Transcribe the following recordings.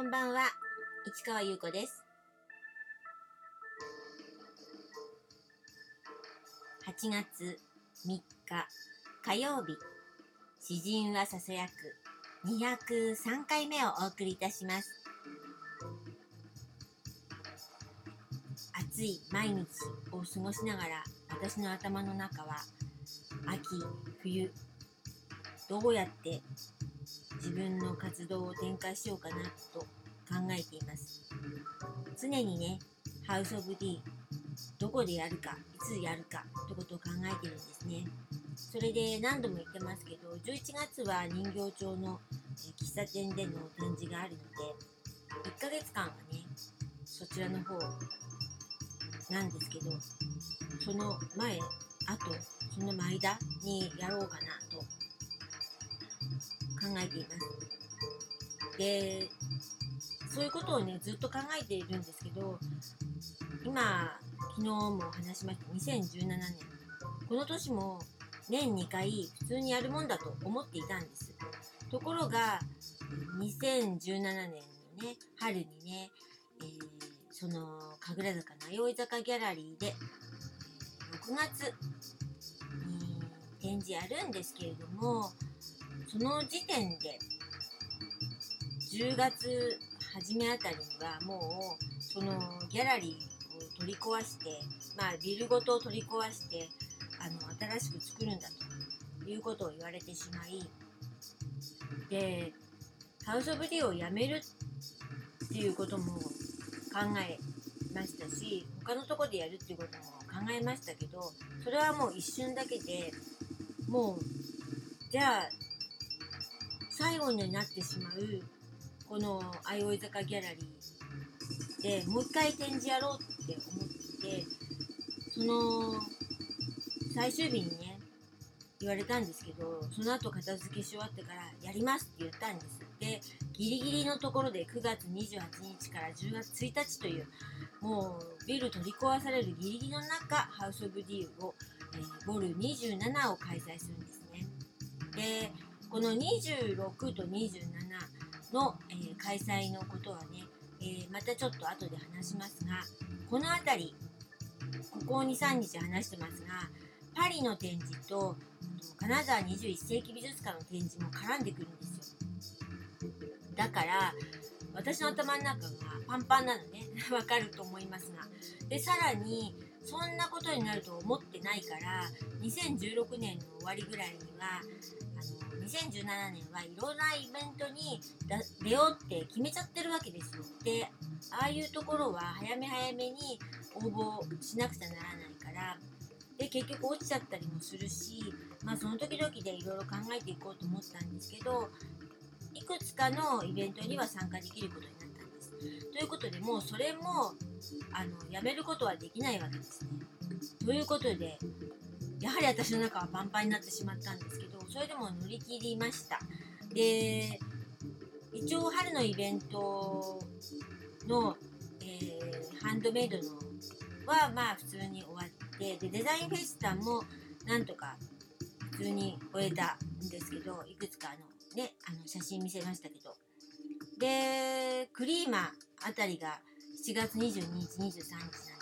こんばんは、市川優子です。8月3日火曜日、詩人はささやく203回目をお送りいたします。暑い毎日を過ごしながら私の頭の中は秋、冬、どうやって自分の活動を展開しようかなと考えています。常にねハウス・オブ・ディどこでやるかいつやるかってことを考えてるんですね。それで何度も言ってますけど11月は人形町の喫茶店での展示があるので1ヶ月間はねそちらの方なんですけどその前あとその間にやろうかなとえています。で、そういうことをね、ずっと考えているんですけど、今、昨日も話しました2017年。この年も年2回普通にやるもんだと思っていたんです。ところが、2017年のね、春にね、えー、その、神楽坂の葵坂ギャラリーで、6月に展示やるんですけれども、その時点で10月初めあたりにはもうそのギャラリーを取り壊してまあビルごと取り壊してあの新しく作るんだということを言われてしまいでハウス・オブ・ディをやめるっていうことも考えましたし他のとこでやるっていうことも考えましたけどそれはもう一瞬だけでもうじゃあ最後になってしまうこの相生坂ギャラリーでもう一回展示やろうって思ってその最終日にね言われたんですけどその後片付けし終わってからやりますって言ったんです。でギリギリのところで9月28日から10月1日というもうビル取り壊されるギリギリの中ハウス・オブ・ディーを、えー、ボル27を開催するんですね。でこの26と27の、えー、開催のことはね、えー、またちょっと後で話しますがこの辺りここ23日話してますがパリの展示と金沢21世紀美術館の展示も絡んでくるんですよ。だから私の頭の中がパンパンなのね。わかると思いますが。でさらにそんなことになると思ってないから2016年の終わりぐらいにはあの2017年はいろんなイベントに出ようって決めちゃってるわけですよ。でああいうところは早め早めに応募しなくちゃならないからで結局落ちちゃったりもするしまあその時々でいろいろ考えていこうと思ったんですけどいくつかのイベントには参加できることになったんです。ということでもうそれもあのやめることはできないわけですね。ということでやはり私の中はパンパンになってしまったんですけどそれでも乗り切りましたで一応春のイベントの、えー、ハンドメイドのはまあ普通に終わってでデザインフェスタもなんとか普通に終えたんですけどいくつかあのねあの写真見せましたけどでクリーマあたりが7月22日23日なんですよ。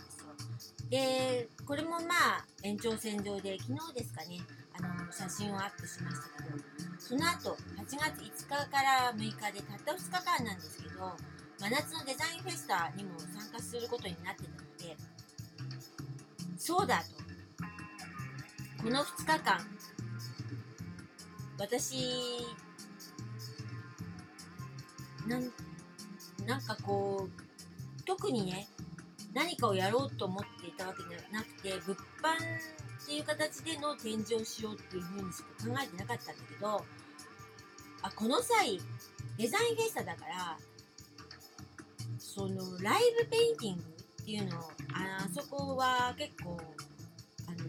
でこれもまあ延長線上で昨日ですかねあの写真をアップしましたけどその後8月5日から6日でたった2日間なんですけど真夏のデザインフェスタにも参加することになってたのでそうだと。この2日間私なんなんかこう特にね何かをやろうと思っていたわけではなくて物販っていう形での展示をしようっていうふうにしか考えてなかったんだけどあこの際デザインフェスタだからそのライブペインティングっていうのをあそこは結構あの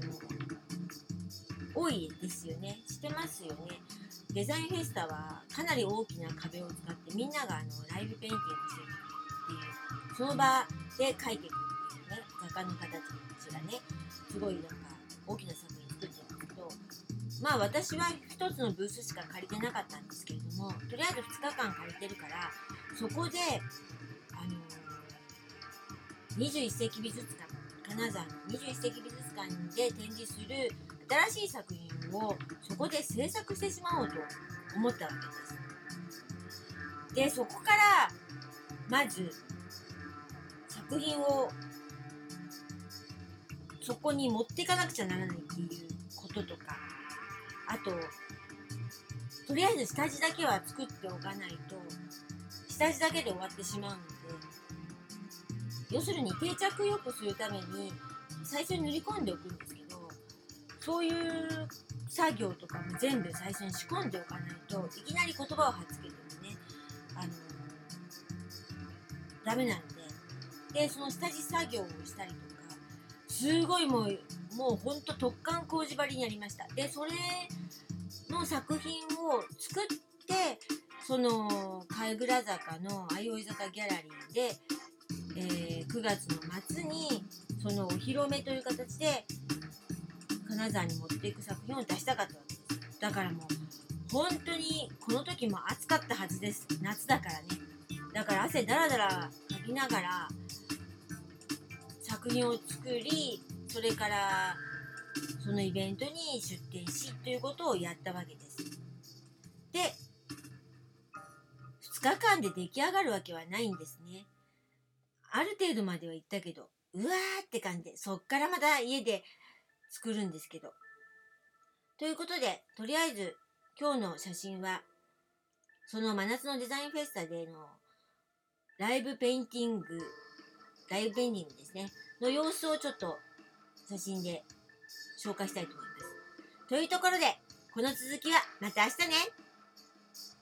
多いですよね。してますよね。デザインフェスタはかなり大きな壁を使ってみんながあのライブペインティングしてる。その場で描いていくっていうね画家の方たちがねすごいなんか大きな作品作ってるんですけどまあ私は1つのブースしか借りてなかったんですけれどもとりあえず2日間借りてるからそこで、あの21世紀美術館金沢の21世紀美術館で展示する新しい作品をそこで制作してしまおうと思ったわけです。でそこからまず作品をそこに持っていかなくちゃならないっていうこととかあととりあえず下地だけは作っておかないと下地だけで終わってしまうので要するに定着よくするために最初に塗り込んでおくんですけどそういう作業とかも全部最初に仕込んでおかないといきなり言葉をはっつけてもねあのダメなんで。でその下地作業をしたりとかすごいもうもうほんと突貫工事張りになりました。でそれの作品を作ってその貝倉坂の相生坂ギャラリーで、えー9月の末にそのお披露目という形で金沢に持っていく作品を出したかったわけです。だからもう本当にこの時も暑かったはずです。夏だからね。だから汗だらだらかきながら作品を作りそれからそのイベントに出展しということをやったわけです。で2日間で出来上がるわけはないんですね。ある程度までは行ったけどうわーって感じでそっからまた家で作るんですけど。ということでとりあえず今日の写真はその真夏のデザインフェスタでのライブペインティングライブペインディングですね。の様子をちょっと写真で紹介したいと思います。というところでこの続きはまた明日ね。